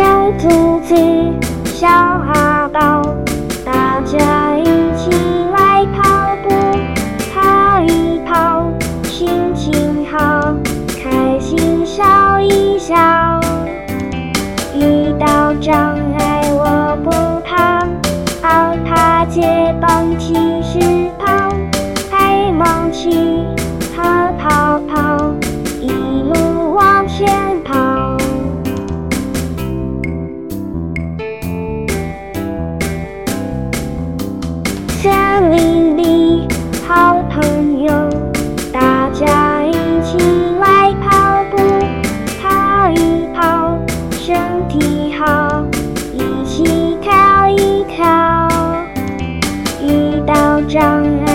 小兔子小哈狗，大家一起来跑步，跑一跑，心情好，开心笑一笑。遇到障碍我不怕，脚踏街绑森林里好朋友，大家一起来跑步，跑一跑，身体好，一起跳一跳。遇到障碍